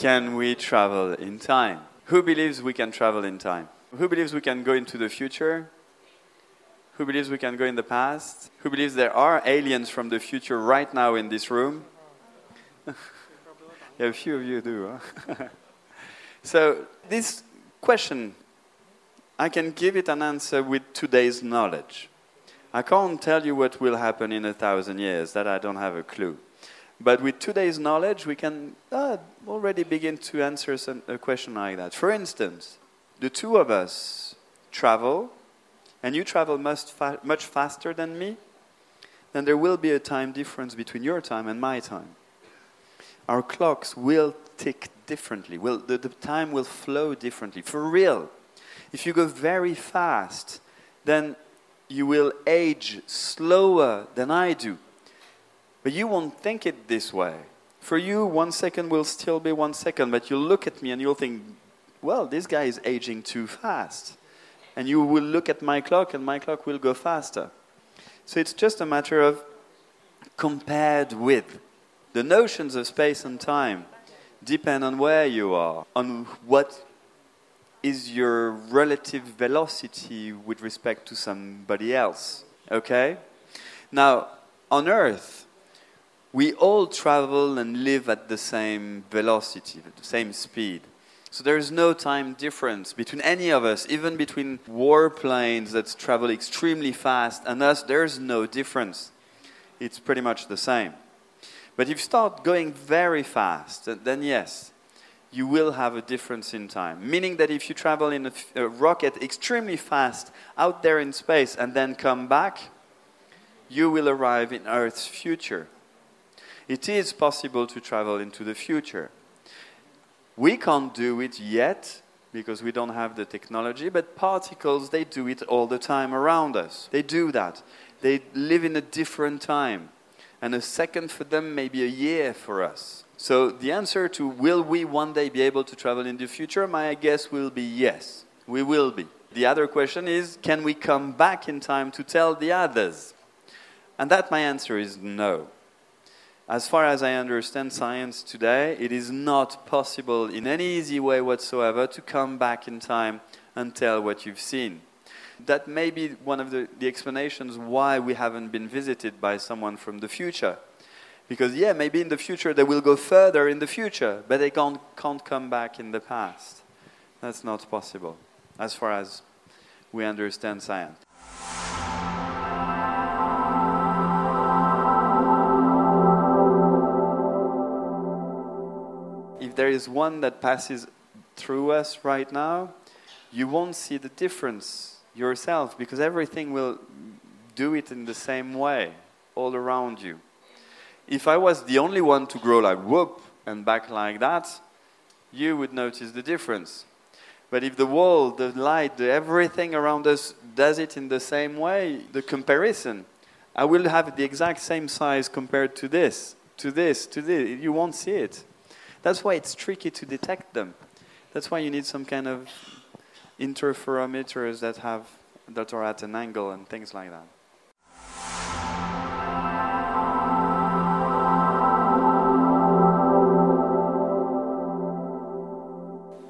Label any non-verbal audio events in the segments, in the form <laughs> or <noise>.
Can we travel in time? Who believes we can travel in time? Who believes we can go into the future? Who believes we can go in the past? Who believes there are aliens from the future right now in this room? <laughs> yeah, a few of you do. Huh? <laughs> so, this question, I can give it an answer with today's knowledge. I can't tell you what will happen in a thousand years, that I don't have a clue. But with today's knowledge, we can uh, already begin to answer some, a question like that. For instance, the two of us travel, and you travel much, fa- much faster than me, then there will be a time difference between your time and my time. Our clocks will tick differently, will, the, the time will flow differently. For real. If you go very fast, then you will age slower than I do. But you won't think it this way. For you, one second will still be one second, but you'll look at me and you'll think, well, this guy is aging too fast. And you will look at my clock and my clock will go faster. So it's just a matter of compared with. The notions of space and time depend on where you are, on what is your relative velocity with respect to somebody else. Okay? Now, on Earth, we all travel and live at the same velocity, at the same speed. So there is no time difference between any of us, even between warplanes that travel extremely fast and us, there's no difference. It's pretty much the same. But if you start going very fast, then yes, you will have a difference in time. Meaning that if you travel in a, a rocket extremely fast out there in space and then come back, you will arrive in Earth's future. It is possible to travel into the future. We can't do it yet because we don't have the technology, but particles, they do it all the time around us. They do that. They live in a different time. And a second for them may be a year for us. So the answer to will we one day be able to travel in the future, my guess will be yes. We will be. The other question is can we come back in time to tell the others? And that my answer is no. As far as I understand science today, it is not possible in any easy way whatsoever to come back in time and tell what you've seen. That may be one of the, the explanations why we haven't been visited by someone from the future because, yeah, maybe in the future they will go further in the future, but they can't, can't come back in the past. That's not possible, as far as we understand science. There is one that passes through us right now, you won't see the difference yourself because everything will do it in the same way all around you if I was the only one to grow like whoop and back like that, you would notice the difference. But if the world, the light, the everything around us does it in the same way, the comparison, I will have the exact same size compared to this, to this, to this. You won't see it. That's why it's tricky to detect them. That's why you need some kind of interferometers that have that are at an angle and things like that.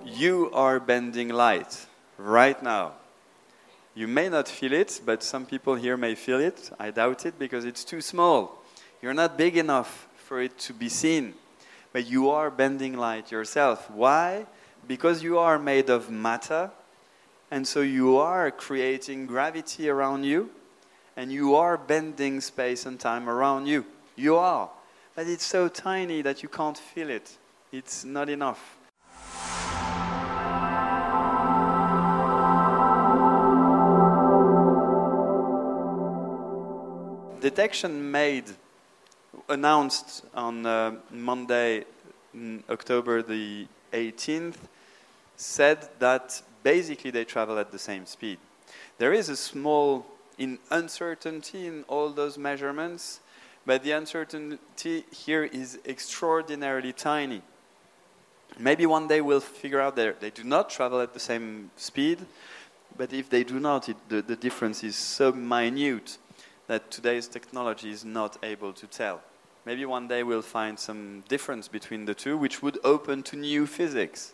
You are bending light right now. You may not feel it, but some people here may feel it. I doubt it because it's too small. You're not big enough for it to be seen. But you are bending light yourself. Why? Because you are made of matter, and so you are creating gravity around you, and you are bending space and time around you. You are. But it's so tiny that you can't feel it. It's not enough. detection made, announced on uh, Monday, October the 18th, said that basically they travel at the same speed. There is a small in uncertainty in all those measurements, but the uncertainty here is extraordinarily tiny. Maybe one day we'll figure out that they do not travel at the same speed, but if they do not, it, the, the difference is so minute that today's technology is not able to tell. Maybe one day we'll find some difference between the two, which would open to new physics.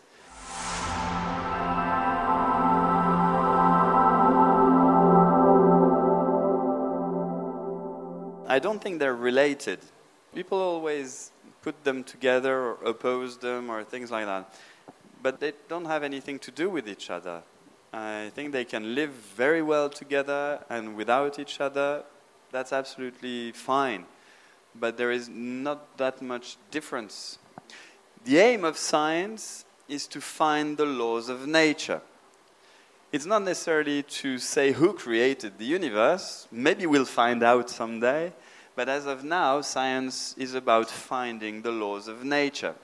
I don't think they're related. People always put them together or oppose them or things like that. But they don't have anything to do with each other. I think they can live very well together and without each other. That's absolutely fine. But there is not that much difference. The aim of science is to find the laws of nature. It's not necessarily to say who created the universe. Maybe we'll find out someday. But as of now, science is about finding the laws of nature.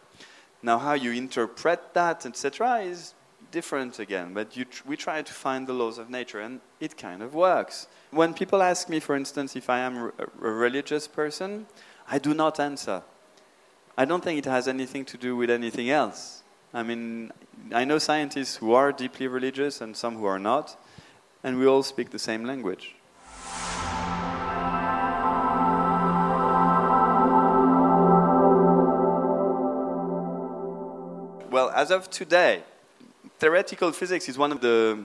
Now, how you interpret that, etc., is different again. But tr- we try to find the laws of nature, and it kind of works. When people ask me, for instance, if I am a religious person, I do not answer. I don't think it has anything to do with anything else. I mean, I know scientists who are deeply religious and some who are not, and we all speak the same language. Well, as of today, theoretical physics is one of the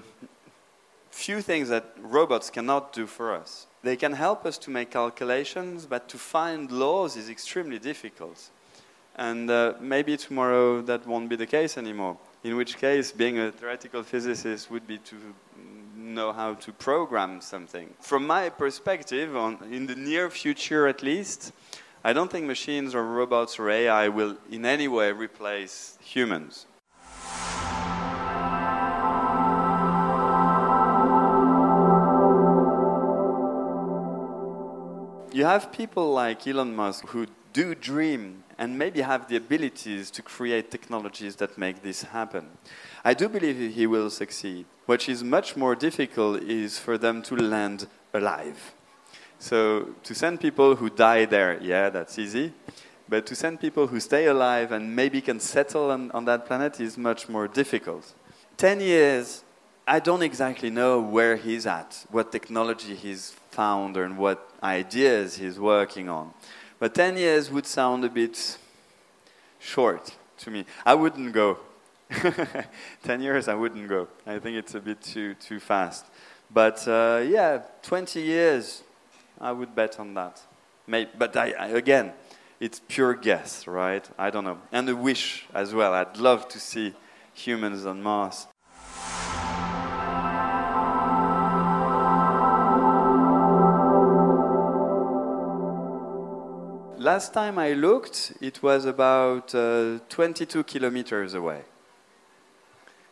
few things that robots cannot do for us. They can help us to make calculations, but to find laws is extremely difficult. And uh, maybe tomorrow that won't be the case anymore. In which case, being a theoretical physicist would be to know how to program something. From my perspective, on, in the near future at least, I don't think machines or robots or AI will in any way replace humans. You have people like Elon Musk who do dream and maybe have the abilities to create technologies that make this happen. I do believe he will succeed. What is much more difficult is for them to land alive. So to send people who die there, yeah, that's easy. But to send people who stay alive and maybe can settle on, on that planet is much more difficult. 10 years, I don't exactly know where he's at, what technology he's found, and what ideas he's working on. But 10 years would sound a bit short to me. I wouldn't go. <laughs> 10 years, I wouldn't go. I think it's a bit too, too fast. But uh, yeah, 20 years, I would bet on that. Maybe, but I, I, again, it's pure guess, right? I don't know. And a wish as well. I'd love to see humans on Mars. Last time I looked, it was about uh, 22 kilometers away.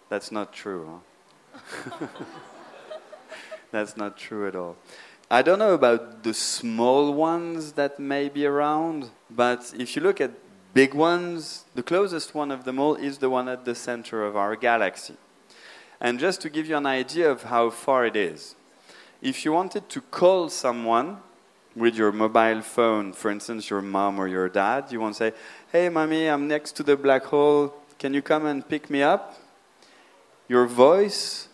That's not true. Huh? <laughs> That's not true at all. I don't know about the small ones that may be around, but if you look at big ones, the closest one of them all is the one at the center of our galaxy. And just to give you an idea of how far it is, if you wanted to call someone with your mobile phone, for instance, your mom or your dad, you won't say, Hey, mommy, I'm next to the black hole. Can you come and pick me up? Your voice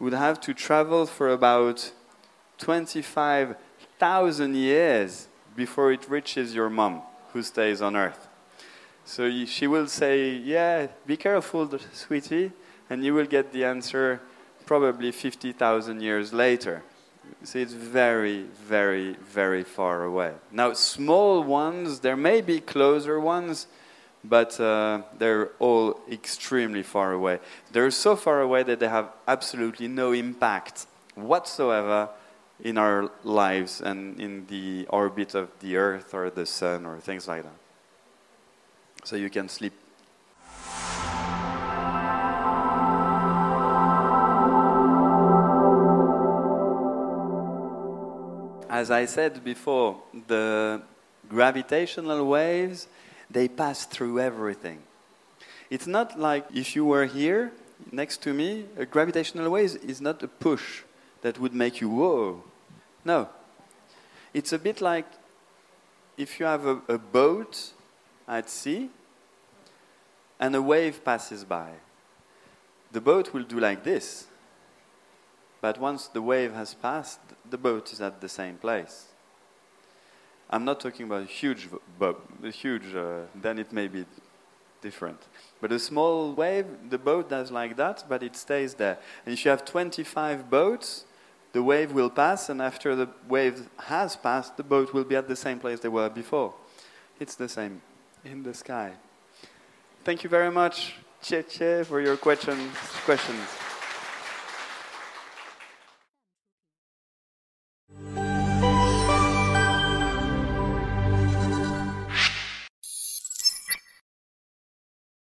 would have to travel for about 25,000 years before it reaches your mom who stays on earth. So she will say, Yeah, be careful, sweetie, and you will get the answer probably 50,000 years later. So it's very, very, very far away. Now, small ones, there may be closer ones, but uh, they're all extremely far away. They're so far away that they have absolutely no impact whatsoever in our lives and in the orbit of the earth or the sun or things like that. So you can sleep. As I said before, the gravitational waves, they pass through everything. It's not like if you were here next to me, a gravitational wave is not a push that would make you whoa. No. It's a bit like if you have a, a boat at sea and a wave passes by. The boat will do like this. But once the wave has passed, the boat is at the same place. I'm not talking about a huge boat, a huge, uh, then it may be different. But a small wave, the boat does like that, but it stays there. And if you have 25 boats, the wave will pass, and after the wave has passed, the boat will be at the same place they were before. It's the same in the sky. Thank you very much, Che Che, for your questions. questions.